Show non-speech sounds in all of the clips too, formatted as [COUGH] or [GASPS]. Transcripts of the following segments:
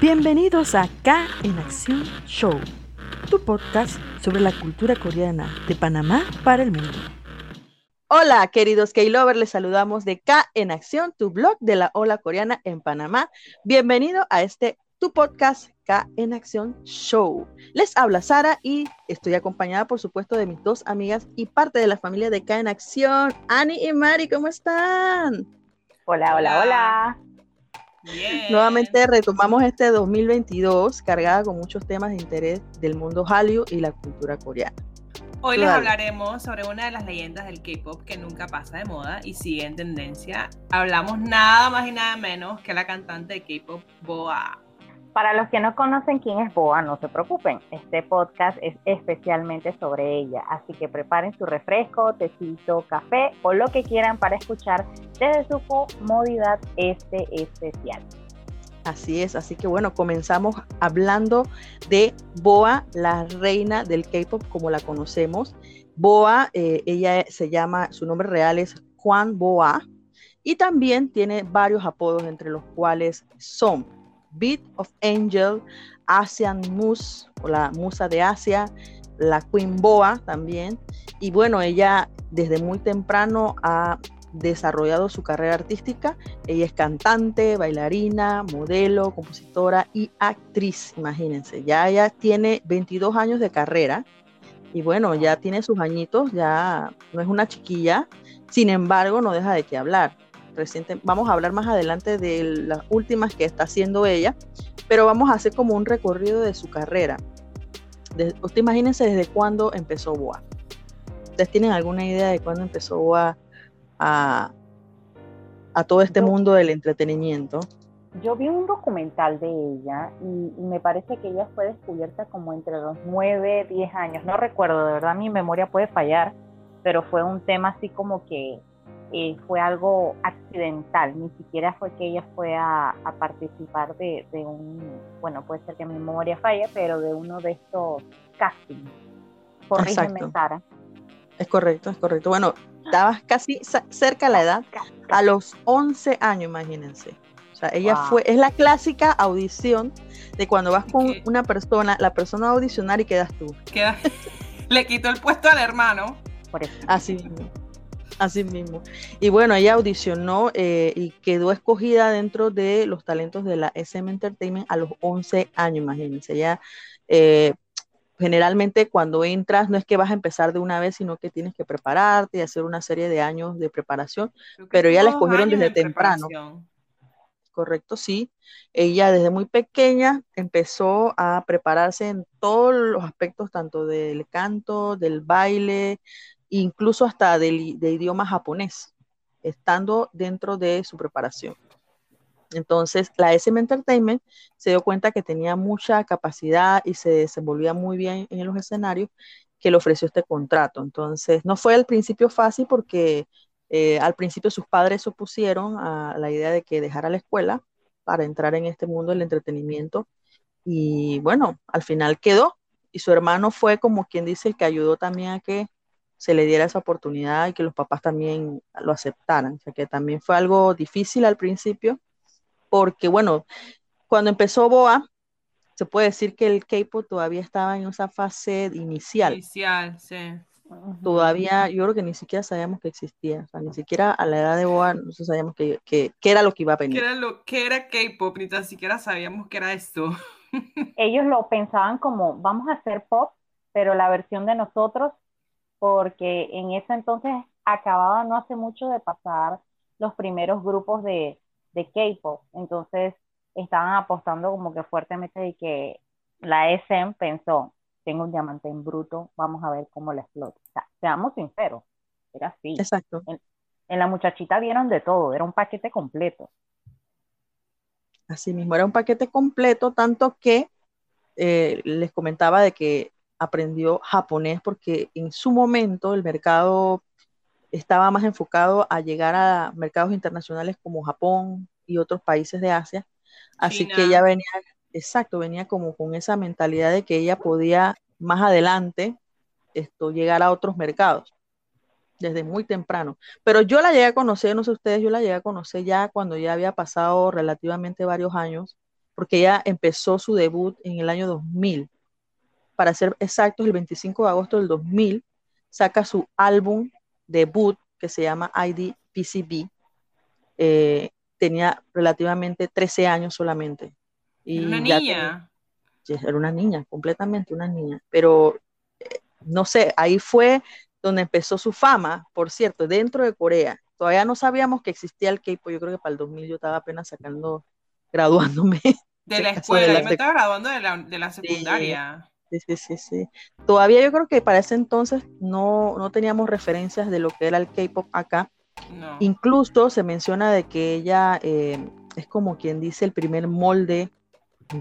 Bienvenidos a K en Acción Show, tu podcast sobre la cultura coreana de Panamá para el mundo. Hola, queridos K-Lovers, les saludamos de K en Acción, tu blog de la ola coreana en Panamá. Bienvenido a este tu podcast K en Acción Show. Les habla Sara y estoy acompañada, por supuesto, de mis dos amigas y parte de la familia de K en Acción, Ani y Mari. ¿Cómo están? Hola, hola, hola. Nuevamente retomamos este 2022 cargada con muchos temas de interés del mundo Hallyu y la cultura coreana. Hoy les hablaremos sobre una de las leyendas del K-pop que nunca pasa de moda y sigue en tendencia. Hablamos nada más y nada menos que la cantante de K-pop Boa. Para los que no conocen quién es Boa, no se preocupen. Este podcast es especialmente sobre ella, así que preparen su refresco, tecito, café o lo que quieran para escuchar desde su comodidad este especial. Así es, así que bueno, comenzamos hablando de Boa, la reina del K-pop como la conocemos. Boa, eh, ella se llama, su nombre real es Juan Boa y también tiene varios apodos entre los cuales son Beat of Angel, Asian Moose o la musa de Asia, la Queen Boa también. Y bueno, ella desde muy temprano ha desarrollado su carrera artística. Ella es cantante, bailarina, modelo, compositora y actriz, imagínense. Ya ella tiene 22 años de carrera y bueno, ya tiene sus añitos, ya no es una chiquilla, sin embargo, no deja de qué hablar reciente, vamos a hablar más adelante de las últimas que está haciendo ella, pero vamos a hacer como un recorrido de su carrera. usted imagínense desde cuándo empezó Boa. ¿Ustedes tienen alguna idea de cuándo empezó Boa a, a todo este mundo del entretenimiento? Yo vi un documental de ella y, y, me parece que ella fue descubierta como entre los 9, 10 años. No recuerdo, de verdad mi memoria puede fallar, pero fue un tema así como que eh, fue algo accidental, ni siquiera fue que ella fue a, participar de, un, bueno, puede ser que mi memoria falle, pero de uno de estos castings. Corrígeme, Sara. Es correcto, es correcto. Bueno, estabas casi cerca de la edad, a los 11 años, imagínense. O sea, ella fue, es la clásica audición de cuando vas con una persona, la persona va a audicionar y quedas tú. Queda, [LAUGHS] le quitó el puesto al hermano. Por eso. Así Así mismo. Y bueno, ella audicionó eh, y quedó escogida dentro de los talentos de la SM Entertainment a los 11 años, imagínense. Ella, eh, generalmente cuando entras no es que vas a empezar de una vez, sino que tienes que prepararte y hacer una serie de años de preparación, pero ella la escogieron desde temprano. Correcto, sí. Ella desde muy pequeña empezó a prepararse en todos los aspectos, tanto del canto, del baile, incluso hasta de idioma japonés, estando dentro de su preparación. Entonces, la SM Entertainment se dio cuenta que tenía mucha capacidad y se desenvolvía muy bien en los escenarios que le ofreció este contrato. Entonces, no fue al principio fácil porque eh, al principio sus padres se opusieron a la idea de que dejara la escuela para entrar en este mundo del entretenimiento. Y bueno, al final quedó. Y su hermano fue como quien dice el que ayudó también a que se le diera esa oportunidad y que los papás también lo aceptaran. O sea, que también fue algo difícil al principio, porque bueno, cuando empezó Boa, se puede decir que el K-pop todavía estaba en esa fase inicial. Inicial, sí. Todavía, yo creo que ni siquiera sabíamos que existía, o sea, ni siquiera a la edad de Boa no sabíamos que, que, era lo que iba a venir. ¿Qué era, lo, que era K-pop? Ni tan siquiera sabíamos que era esto. Ellos lo pensaban como, vamos a hacer pop, pero la versión de nosotros porque en ese entonces acababa no hace mucho de pasar los primeros grupos de, de K-pop, entonces estaban apostando como que fuertemente de que la SM pensó, tengo un diamante en bruto, vamos a ver cómo le explota. O sea, seamos sinceros, era así. Exacto. En, la muchachita vieron de todo, era un paquete completo. Así mismo, era un paquete completo, tanto que eh, les comentaba de que aprendió japonés porque en su momento el mercado estaba más enfocado a llegar a mercados internacionales como Japón y otros países de Asia. Así que ella venía, exacto, venía como con esa mentalidad de que ella podía más adelante esto, llegar a otros mercados desde muy temprano. Pero yo la llegué a conocer, no sé ustedes, yo la llegué a conocer ya cuando ya había pasado relativamente varios años porque ella empezó su debut en el año 2000. Para ser exactos, el 25 de agosto del 2000 saca su álbum debut que se llama IDPCB. Eh, tenía relativamente 13 años solamente. Y una niña. era una niña, completamente una niña. Pero eh, no sé, ahí fue donde empezó su fama, por cierto, dentro de Corea. Todavía no sabíamos que existía el K-pop. Yo creo que para el 2000 yo estaba apenas sacando, [LAUGHS] graduándome. De la escuela, yo me estaba graduando de la, de la secundaria. Sí, sí, sí, sí. Todavía yo creo que para ese entonces no, no teníamos referencias de lo que era el K-pop acá. Incluso se menciona de que ella eh, es como quien dice el primer molde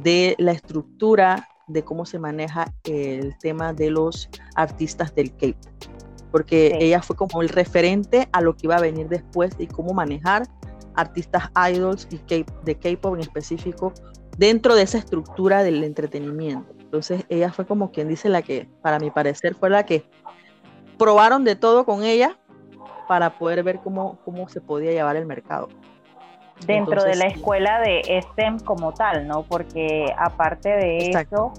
de la estructura de cómo se maneja el tema de los artistas del K-pop, porque ella fue como el referente a lo que iba a venir después y cómo manejar artistas idols y de K-pop en específico dentro de esa estructura del entretenimiento. Entonces ella fue como quien dice la que, para mi parecer, fue la que probaron de todo con ella para poder ver cómo, cómo se podía llevar el mercado. Dentro de la escuela de STEM como tal, ¿no? Porque aparte de eso,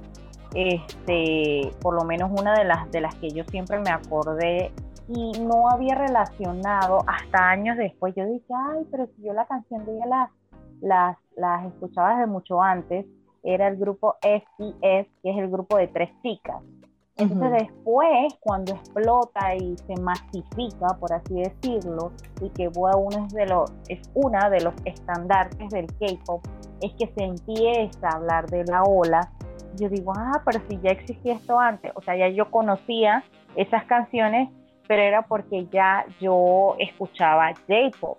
este, por lo menos una de las, de las que yo siempre me acordé y no había relacionado hasta años después, yo dije, ay, pero si yo la canción de ella las, las, las escuchaba desde mucho antes, era el grupo SES, que es el grupo de tres chicas. Entonces después, cuando explota y se masifica, por así decirlo, y que BoA uno es, de los, es una de los estandartes del K-pop, es que se empieza a hablar de la ola. Yo digo, ah, pero si ya existía esto antes, o sea, ya yo conocía esas canciones, pero era porque ya yo escuchaba J-pop.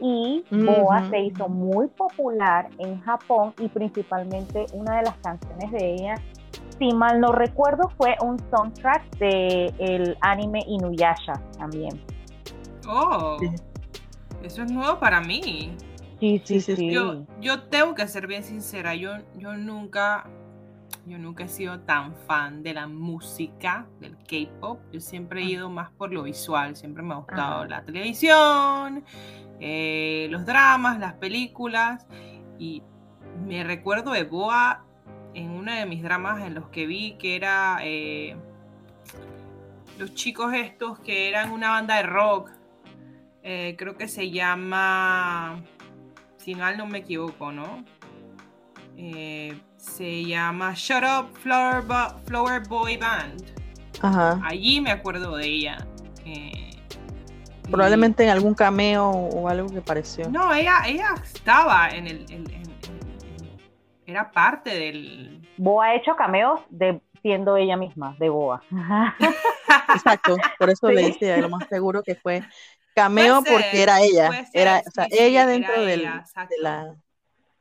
Y Boa se hizo muy popular en Japón y principalmente una de las canciones de ella si mal no recuerdo, fue un soundtrack del el anime Inuyasha también. Oh, eso es nuevo para mí. Sí, sí, sí. Yo, yo tengo que ser bien sincera, yo, yo nunca, yo nunca he sido tan fan de la música, del K-pop. Yo siempre he ah. ido más por lo visual, siempre me ha gustado la televisión, eh, los dramas, las películas. Y me recuerdo de Boa en uno de mis dramas en los que vi que era eh, los chicos estos que eran una banda de rock. Eh, creo que se llama, si mal no me equivoco, ¿no? Se llama Shut Up Flower, Boy Band. Ajá. Allí me acuerdo de ella. Probablemente en algún cameo o algo que pareció. No, ella, ella estaba en el, era parte del... Boa ha hecho cameos de siendo ella misma, de Boa. [LAUGHS] Exacto, por eso le decía, lo más seguro que fue cameo porque era ella, era, o sea, ella dentro del, de la,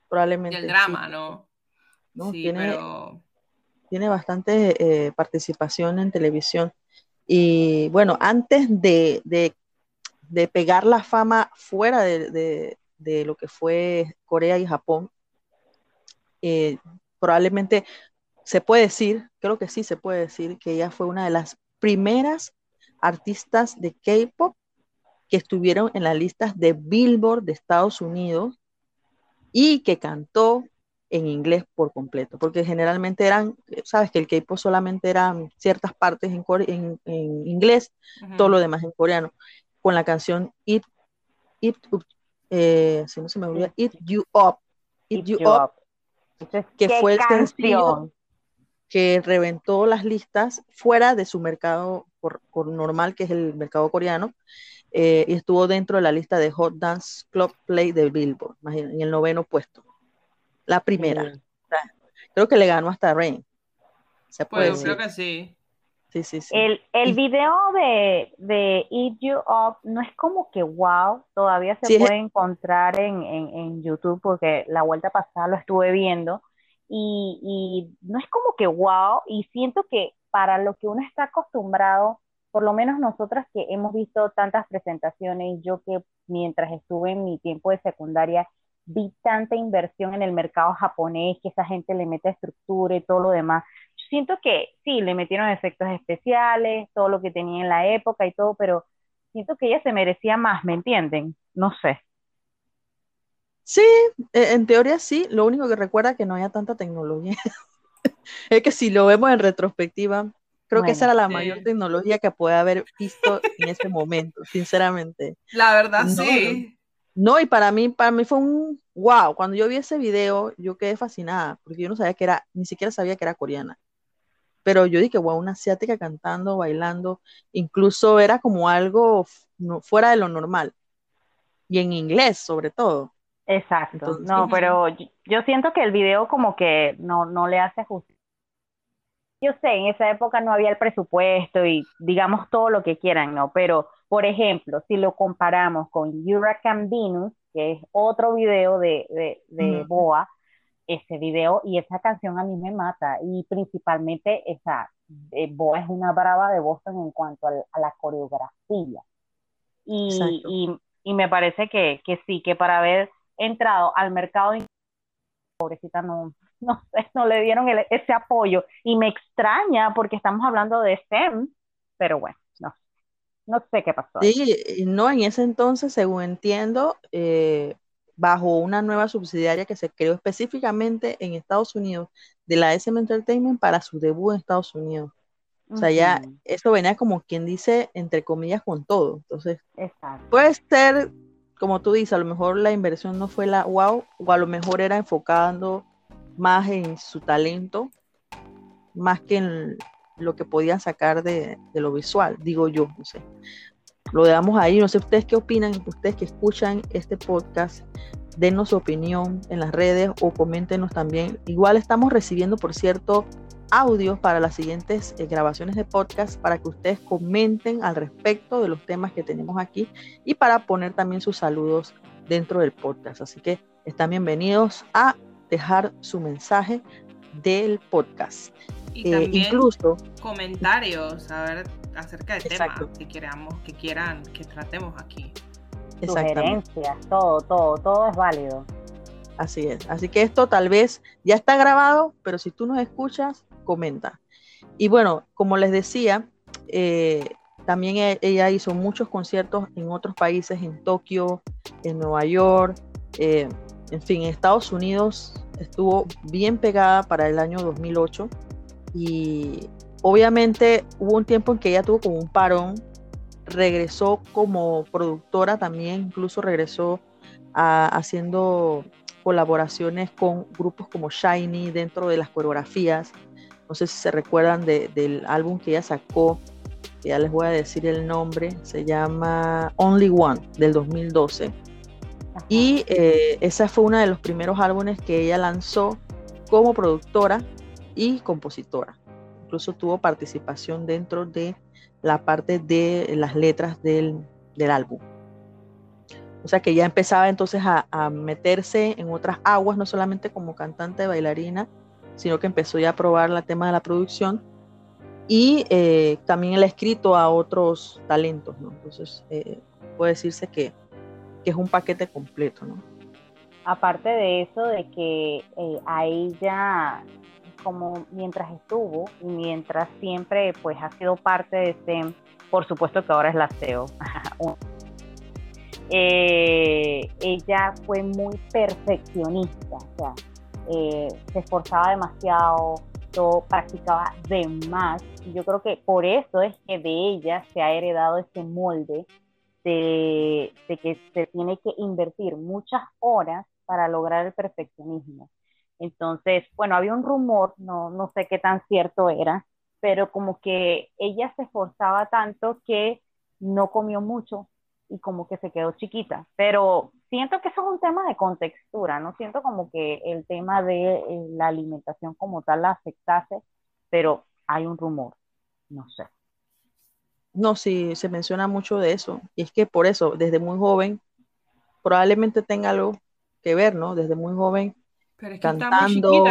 probablemente. Del drama, ¿no? ¿no? tiene, tiene bastante eh, participación en televisión. Y bueno, antes de, de, de pegar la fama fuera de, de, de, lo que fue Corea y Japón, eh, probablemente se puede decir, creo que sí se puede decir, que ella fue una de las primeras artistas de K-pop que estuvieron en las listas de Billboard de Estados Unidos y que cantó en inglés por completo, porque generalmente eran, sabes que el K-pop solamente eran ciertas partes en, en, inglés, todo lo demás en coreano, con la canción It, It, eh, si no se me olvida, It You Up, It, You, Up que fue el sencillo que reventó las listas fuera de su mercado por, normal, que es el mercado coreano, eh, y estuvo dentro de la lista de Hot Dance Club Play de Billboard, en el noveno puesto. La primera. creo que le ganó hasta Rain. Se puede pues, creo que sí. Sí, sí, sí. El, el video de, de Eat You Up no es como que wow, todavía se puede encontrar en, en, en, YouTube porque la vuelta pasada lo estuve viendo y, y no es como que wow y siento que para lo que uno está acostumbrado, por lo menos nosotras que hemos visto tantas presentaciones, yo que mientras estuve en mi tiempo de secundaria vi tanta inversión en el mercado japonés, que esa gente le mete estructura y todo lo demás siento que sí, le metieron efectos especiales, todo lo que tenía en la época y todo, pero siento que ella se merecía más, ¿me entienden? No sé. Sí, e, en teoría sí, lo único que recuerda es que no haya tanta tecnología. [LAUGHS] es que si lo vemos en retrospectiva, creo que esa era la mayor tecnología que puede haber visto en ese momento, sinceramente. La verdad, sí. No, y para mí, para mí fue un wow. Cuando yo vi ese video, yo quedé fascinada, porque yo no sabía que era, ni siquiera sabía que era coreana. Pero yo dije, wow, una asiática cantando, bailando, incluso era como algo fuera de lo normal. Y en inglés, sobre todo. Exacto, no, pero yo siento que el video como que no, no le hace justicia. Yo sé, en esa época no había el presupuesto y digamos todo lo que quieran, ¿no? Pero, por ejemplo, si lo comparamos con Hurricane Venus, que es otro video de, de, de Boa, ese video y esa canción a mí me mata. Y principalmente esa, eh, Boa es una brava de Boston en cuanto a, la coreografía. Y, y, y, me parece que, que sí, que para ver entrado al mercado, pobrecita no, no sé, no le dieron ese apoyo y me extraña porque estamos hablando de STEM, pero bueno, no, no sé qué pasó. Sí, no, en ese entonces, según entiendo, eh, bajo una nueva subsidiaria que se creó específicamente en Estados Unidos de la SM Entertainment para su debut en Estados Unidos. O sea, ya eso venía como quien dice, entre comillas, con todo. Entonces, puede ser como tú dices, a lo mejor la inversión no fue la wow, o a lo mejor era enfocando más en su talento, más que en lo que podían sacar de, lo visual, digo yo, no sé. Lo dejamos ahí, no sé ustedes qué opinan, ustedes que escuchan este podcast, denos su opinión en las redes o coméntenos también. Igual estamos recibiendo, por cierto, audios para las siguientes eh, grabaciones de podcast para que ustedes comenten al respecto de los temas que tenemos aquí y para poner también sus saludos dentro del podcast. Así que están bienvenidos a dejar su mensaje del podcast. Y eh, incluso comentarios a ver, acerca del tema que queramos, que quieran que tratemos aquí. Sugerencias, todo, todo, todo es válido. Así es. Así que esto tal vez ya está grabado, pero si tú nos escuchas, comenta. Y bueno, como les decía, eh, también e, ella hizo muchos conciertos en otros países, en Tokio, en Nueva York, eh, en fin, en Estados Unidos estuvo bien pegada para el año 2008 y obviamente hubo un tiempo en que ella tuvo como un parón, regresó como productora también, incluso regresó haciendo colaboraciones con grupos como Shiny dentro de las coreografías. No sé si se recuerdan del álbum que ella sacó, ya les voy a decir el nombre, se llama Only One del 2012. Y eh, ese fue uno de los primeros álbumes que ella lanzó como productora y compositora. Incluso tuvo participación dentro de la parte de las letras del, álbum. O sea que ya empezaba entonces a, a, meterse en otras aguas, no solamente como cantante, bailarina, sino que empezó ya a probar el tema de la producción y eh, también ha escrito a otros talentos, ¿no? Entonces, eh, puede decirse que, que, es un paquete completo. Aparte de eso, de que eh, a ella, como mientras estuvo y mientras siempre pues ha sido parte de STEM, por supuesto que ahora es la CEO, [LAUGHS] ella fue muy perfeccionista, o sea, eh, se esforzaba demasiado, todo, practicaba de más. Y yo creo que por eso es que de ella se ha heredado ese molde de, que se tiene que invertir muchas horas para lograr el perfeccionismo. Entonces, bueno, había un rumor, no, no sé qué tan cierto era, pero como que ella se esforzaba tanto que no comió mucho y como que se quedó chiquita. Pero siento que eso es un tema de contextura, no siento como que el tema de eh, la alimentación como tal la afectase, pero hay un rumor, no sé. No, sí, se menciona mucho de eso. Y es que por eso, desde muy joven, probablemente tenga algo que ver, ¿no? Desde muy joven, cantando,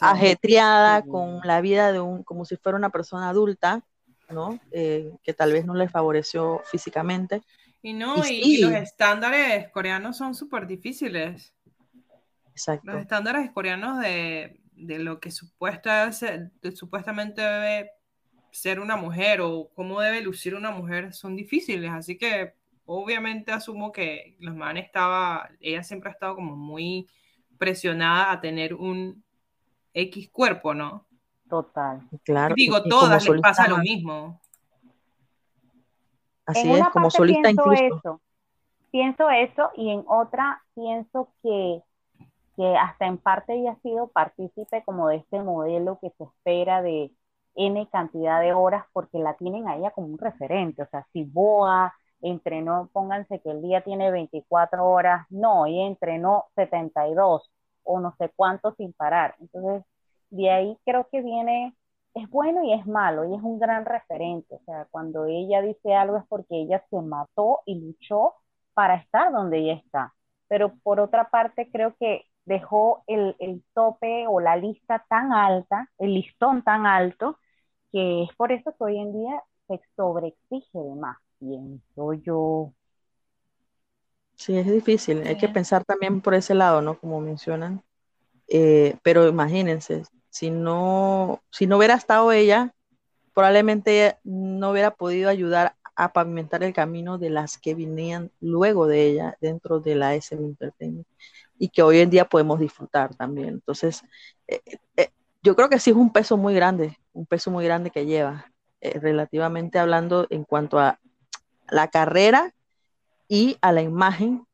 ajetreada con la vida de un, como si fuera una persona adulta, ¿no? Eh, que tal vez no le favoreció físicamente. Y no, y, los estándares coreanos son súper difíciles. Exacto. Los estándares coreanos de, lo que supuestamente debe ser una mujer o cómo debe lucir una mujer son difíciles. Así que obviamente asumo que los man estaba, ella siempre ha estado como muy presionada a tener un X cuerpo, ¿no? Total. Claro. Digo, todas les pasa lo mismo. Así es, como solista pienso incluso. Eso, pienso eso y en otra pienso que, que hasta en parte ella ha sido partícipe como de este modelo que se espera de N cantidad de horas porque la tienen a ella como un referente. O sea, si Boa entrenó, pónganse que el día tiene 24 horas, no, y entrenó 72 o no sé cuánto sin parar. Entonces, de ahí creo que viene, es bueno y es malo, y es un gran referente. O sea, cuando ella dice algo es porque ella se mató y luchó para estar donde ella está. Pero por otra parte, creo que dejó el, el tope o la lista tan alta, el listón tan alto, que es por eso que hoy en día se sobreexige de más, pienso yo. Sí, es difícil. Hay que pensar también por ese lado, ¿no? Como mencionan. Eh, pero imagínense, si no, si no hubiera estado ella, probablemente no hubiera podido ayudar a pavimentar el camino de las que venían luego de ella dentro de la SM Entertainment y que hoy en día podemos disfrutar también. Entonces, eh, eh, yo creo que sí es un peso muy grande, un peso muy grande que lleva, relativamente hablando en cuanto a la carrera y a la imagen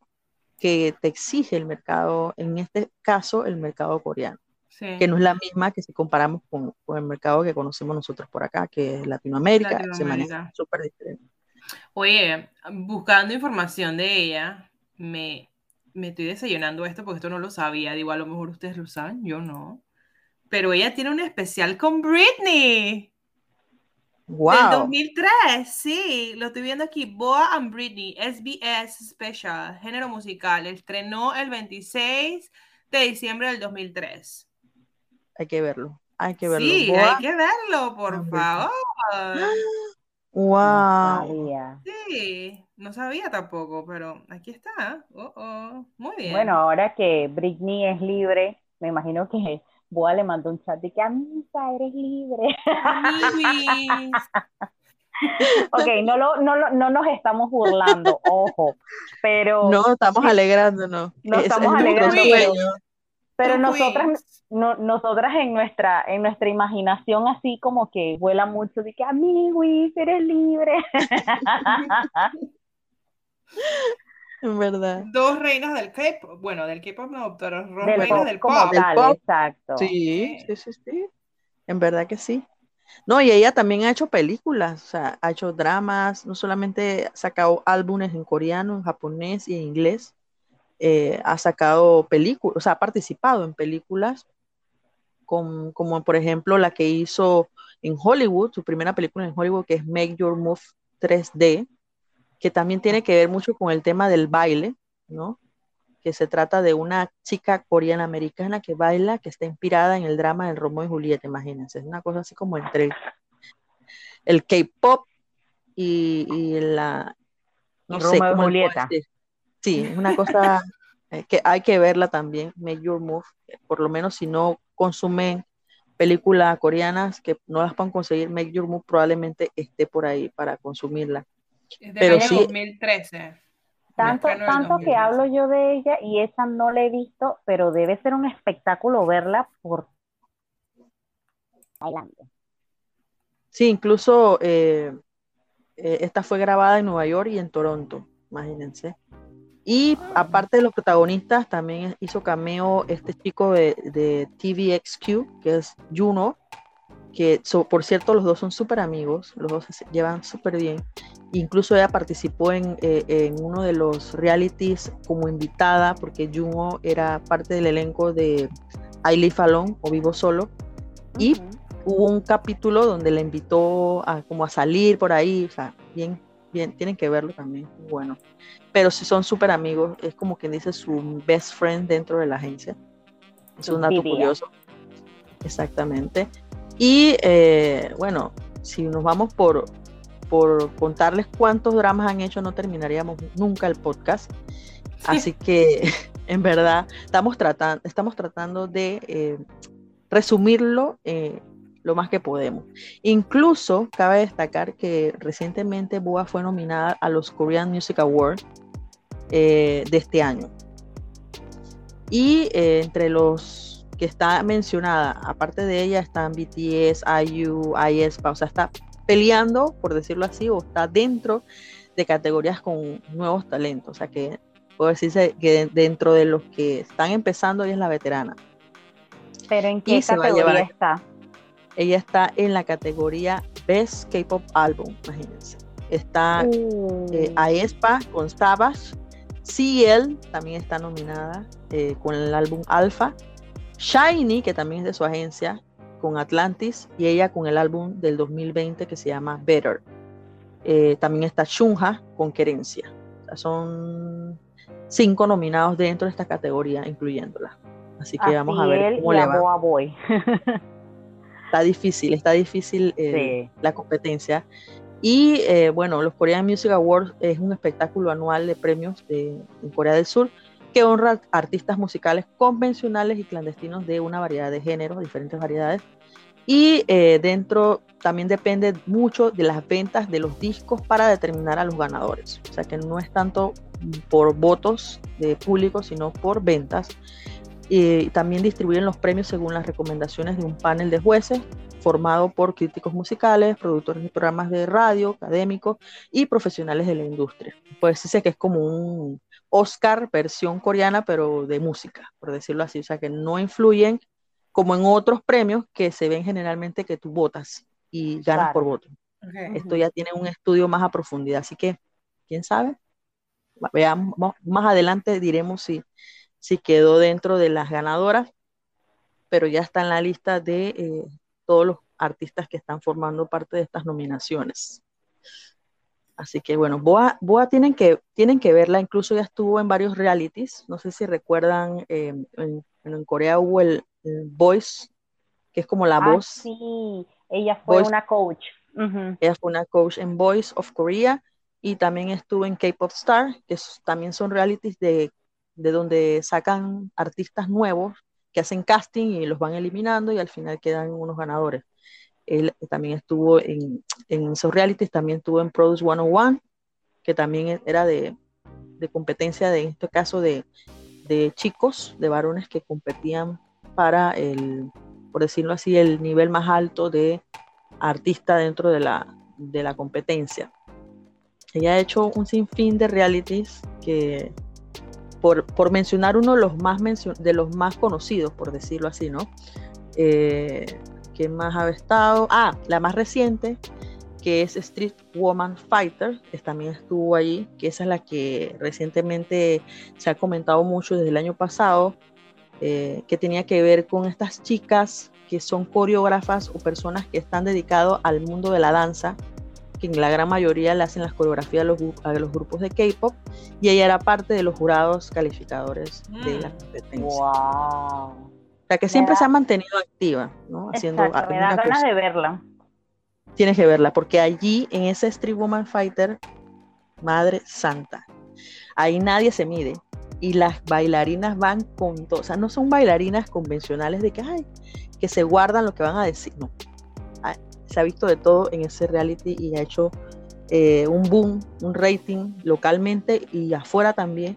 que te exige el mercado, en este caso el mercado coreano, que no es la misma que si comparamos con, el mercado que conocemos nosotros por acá, que es Latinoamérica, se maneja súper diferente. Oye, buscando información de ella, me, me estoy desayunando esto porque esto no lo sabía, digo, a lo mejor ustedes lo saben, yo no. Pero ella tiene un especial con Britney. Wow. Del 2003, sí, lo estoy viendo aquí. Boa and Britney, SBS Special, género musical. Estrenó el 26 de diciembre del 2003. Hay que verlo, hay que verlo. Sí, hay que verlo, por favor. [GASPS] Wow. sí, no sabía tampoco, pero aquí está. Oh, oh. Muy bien. Bueno, ahora que Britney es libre, me imagino que Boa le mandó un chat de que amiga, eres libre. [LAUGHS] ok, no, lo, no, lo, no nos estamos burlando, ojo, pero... No, estamos alegrándonos. No estamos alegrando, pero, nosotras, no, nosotras en nuestra, en nuestra imaginación así como que vuela mucho de que amiguis, eres libre. [LAUGHS] [LAUGHS] En verdad. Dos reinas del K-pop. Bueno, del K-pop no, pero dos reinas del pop. Exacto. Sí, sí, sí, sí. En verdad que sí. No, y ella también ha hecho películas, o sea, ha hecho dramas, no solamente ha sacado álbumes en coreano, en japonés y en inglés, eh, ha sacado películas, o sea, ha participado en películas como por ejemplo la que hizo en Hollywood, su primera película en Hollywood, que es Make Your Move 3D, que también tiene que ver mucho con el tema del baile, ¿no? Que se trata de una chica coreana americana que baila, que está inspirada en el drama del Romeo y Julieta, imagínense, es una cosa así como entre el K-pop y, la no sé cómo Julieta. Sí, es una cosa eh, que hay que verla también, Make Your Move, por lo menos si no consumen películas coreanas que no las puedan conseguir, Make Your Move probablemente esté por ahí para consumirla. Es de pero sí, 2013. Tanto, tanto que hablo yo de ella y esa no la he visto, pero debe ser un espectáculo verla por Tailandia. Sí, incluso eh, eh, esta fue grabada en Nueva York y en Toronto, imagínense. Y aparte de los protagonistas, también hizo cameo este chico de, de TVXQ, que es Juno, que por cierto los dos son súper amigos, los dos se llevan súper bien. Incluso ella participó en, eh, en, uno de los realities como invitada, porque Juno era parte del elenco de I Live Alone o Vivo Solo. Y hubo un capítulo donde la invitó a, como a salir por ahí, o sea, bien, bien, tienen que verlo también, bueno. Pero si son súper amigos, es como quien dice su best friend dentro de la agencia. Es un dato curioso. Exactamente. Y eh, bueno, si nos vamos por, por contarles cuántos dramas han hecho, no terminaríamos nunca el podcast. Así que [LAUGHS] en verdad estamos tratando, estamos tratando de eh, resumirlo eh, lo más que podemos. Incluso cabe destacar que recientemente Boa fue nominada a los Korean Music Awards eh, de este año. Y entre los que está mencionada, aparte de ella, están BTS, IU, ISPA, o sea, está peleando, por decirlo así, o está dentro de categorías con nuevos talentos. O sea, que puedo decirse que dentro de los que están empezando, ella es la veterana. ¿Pero en qué categoría está? Ella está en la categoría Best K-Pop Album, imagínense. Está uh. eh, Aespa con Savage, CL también está nominada eh, con el álbum Alpha, Shiny, que también es de su agencia, con Atlantis, y ella con el álbum del 2020 que se llama Better. Eh, también está Shunha con Querencia. son cinco nominados dentro de esta categoría, incluyéndola. Así que vamos a ver cómo le va. Boy. está difícil, está difícil eh, la competencia. Y eh, bueno, los Korean Music Awards es un espectáculo anual de premios de, en Corea del Sur que honra artistas musicales convencionales y clandestinos de una variedad de géneros, diferentes variedades. Y eh, dentro también depende mucho de las ventas de los discos para determinar a los ganadores. O sea que no es tanto por votos de público, sino por ventas y también distribuyen los premios según las recomendaciones de un panel de jueces formado por críticos musicales, productores de programas de radio, académicos y profesionales de la industria. Pues dice que es como un Oscar versión coreana, pero de música, por decirlo así. O sea, que no influyen como en otros premios que se ven generalmente que tú votas y ganas por voto. Esto ya tiene un estudio más a profundidad, así que, ¿quién sabe? Veamos, más adelante diremos si si quedó dentro de las ganadoras, pero ya está en la lista de eh, todos los artistas que están formando parte de estas nominaciones. Así que bueno, Boa, Boa tienen, que, tienen que verla, incluso ya estuvo en varios realities, no sé si recuerdan, eh, en, Corea hubo el, Voice, que es como la ah, voz. Sí, ella fue una coach. Ella fue una coach en Voice of Korea y también estuvo en K-Pop Star, que también son realities de de donde sacan artistas nuevos que hacen casting y los van eliminando y al final quedan unos ganadores. Él también estuvo en, en esos realities, también estuvo en Produce 101, que también era de, de competencia, de, en este caso de, de, chicos, de varones que competían para el, por decirlo así, el nivel más alto de artista dentro de la, de la competencia. Ella ha hecho un sinfín de realities que por, mencionar uno de los, más de los más conocidos, por decirlo así, ¿no? Eh, ¿Quién más ha estado? Ah, la más reciente, que es Street Woman Fighter, que también estuvo allí, que esa es la que recientemente se ha comentado mucho desde el año pasado, eh, que tenía que ver con estas chicas que son coreógrafas o personas que están dedicadas al mundo de la danza que en la gran mayoría le hacen las coreografías a los, a los grupos de K-pop, y ella era parte de los jurados calificadores de la mm. competencia. Wow. O sea que siempre se ha mantenido activa, ¿no? Haciendo Exacto, me da ganas de verla. Tienes que verla, porque allí en ese Street Woman Fighter, Madre Santa, ahí nadie se mide y las bailarinas van con todo, o sea, no son bailarinas convencionales de que, ay, que se guardan lo que van a decir, no, se ha visto de todo en ese reality y ha hecho eh, un boom, un rating localmente y afuera también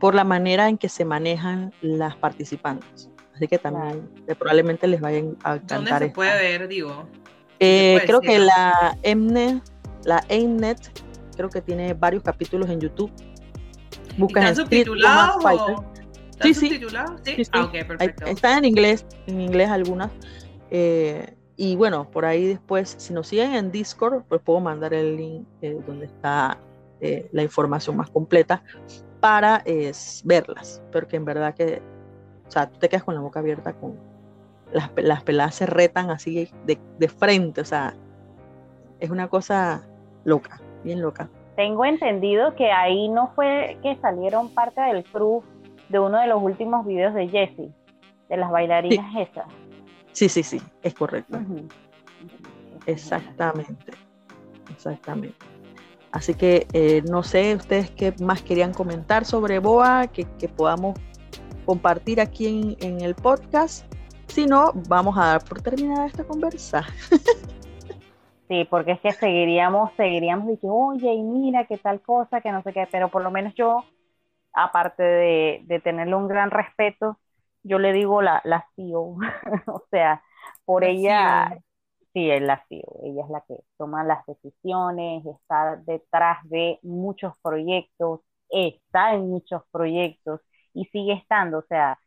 por la manera en que se manejan las participantes. Así que también eh, probablemente les vayan a encantar. ¿Dónde se puede ver, digo? Eh, creo que la Mnet, la Mnet, creo que tiene varios capítulos en YouTube. Buscan ¿Están subtitulados? sí, sí. sí, Ah, okay, perfecto. Están en inglés, en inglés algunas. Eh, y bueno, por ahí después, si nos siguen en Discord, pues puedo mandar el link eh, donde está eh, la información más completa para verlas. Porque en verdad que, o sea, tú te quedas con la boca abierta con las, las peladas se retan así de, de frente, o sea, es una cosa loca, bien loca. Tengo entendido que ahí no fue que salieron parte del crew de uno de los últimos videos de Jessie, de las bailarinas esas. Sí, sí, sí, es correcto. Exactamente, exactamente. Así que eh, no sé ustedes qué más querían comentar sobre Boa, que, podamos compartir aquí en, el podcast. Si no, vamos a dar por terminada esta conversa. [LAUGHS] Sí, porque es que seguiríamos, seguiríamos diciendo, oye, y mira qué tal cosa, que no sé qué, pero por lo menos yo, aparte de, de tenerle un gran respeto, yo le digo la, la CEO, [LAUGHS] o sea, por ella, CEO. sí, es la CEO, ella es la que toma las decisiones, está detrás de muchos proyectos, está en muchos proyectos y sigue estando, o sea,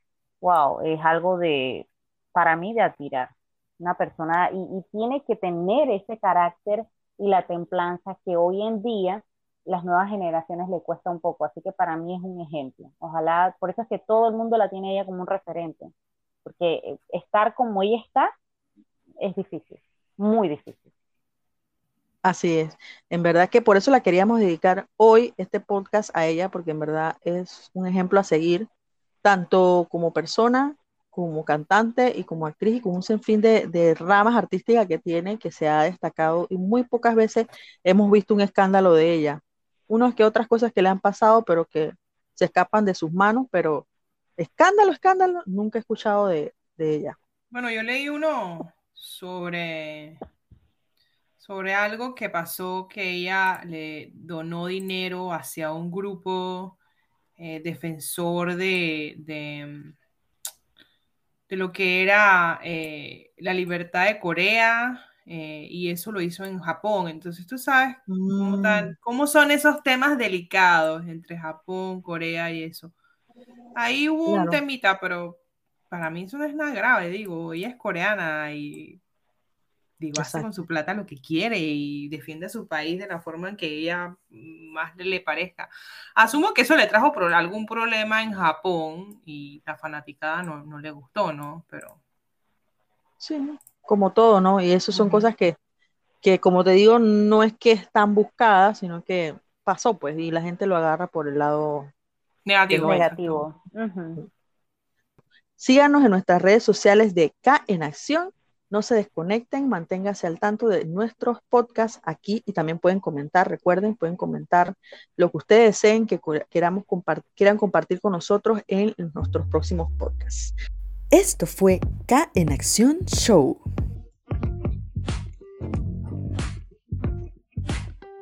wow, es algo de, para mí, de admirar. Una persona, y, y tiene que tener ese carácter y la templanza que hoy en día las nuevas generaciones le cuesta un poco, así que para mí es un ejemplo. Ojalá, por eso es que todo el mundo la tiene ella como un referente, porque eh, estar como ella está es difícil, muy difícil. Así es. En verdad que por eso la queríamos dedicar hoy este podcast a ella, porque en verdad es un ejemplo a seguir, tanto como persona, como cantante y como actriz y con un sinfín de, de ramas artísticas que tiene, que se ha destacado y muy pocas veces hemos visto un escándalo de ella unas que otras cosas que le han pasado, pero que se escapan de sus manos, pero escándalo, escándalo, nunca he escuchado de, de ella. Bueno, yo leí uno sobre, sobre algo que pasó, que ella le donó dinero hacia un grupo eh, defensor de, de, de, lo que era eh, la libertad de Corea eh, y eso lo hizo en Japón. Entonces tú sabes cómo, Mm, cómo son esos temas delicados entre Japón, Corea y eso. Ahí hubo un claro, temita, pero para mí eso no es nada grave, digo, ella es coreana y digo, hace con exacto. su plata lo que quiere y defiende a su país de la forma en que ella más le parezca. Asumo que eso le trajo pro- algún problema en Japón y la fanaticada no, no le gustó, ¿no? Pero... Sí, como todo, ¿no? Y eso son cosas que, que, como te digo, no es que están buscadas, sino que pasó, pues, y la gente lo agarra por el lado Negativo. Negativo. Síganos en nuestras redes sociales de K en Acción. No se desconecten, manténganse al tanto de nuestros podcasts aquí y también pueden comentar. Recuerden, pueden comentar lo que ustedes deseen que queramos compart- quieran compartir con nosotros en nuestros próximos podcasts. Esto fue K en Acción Show.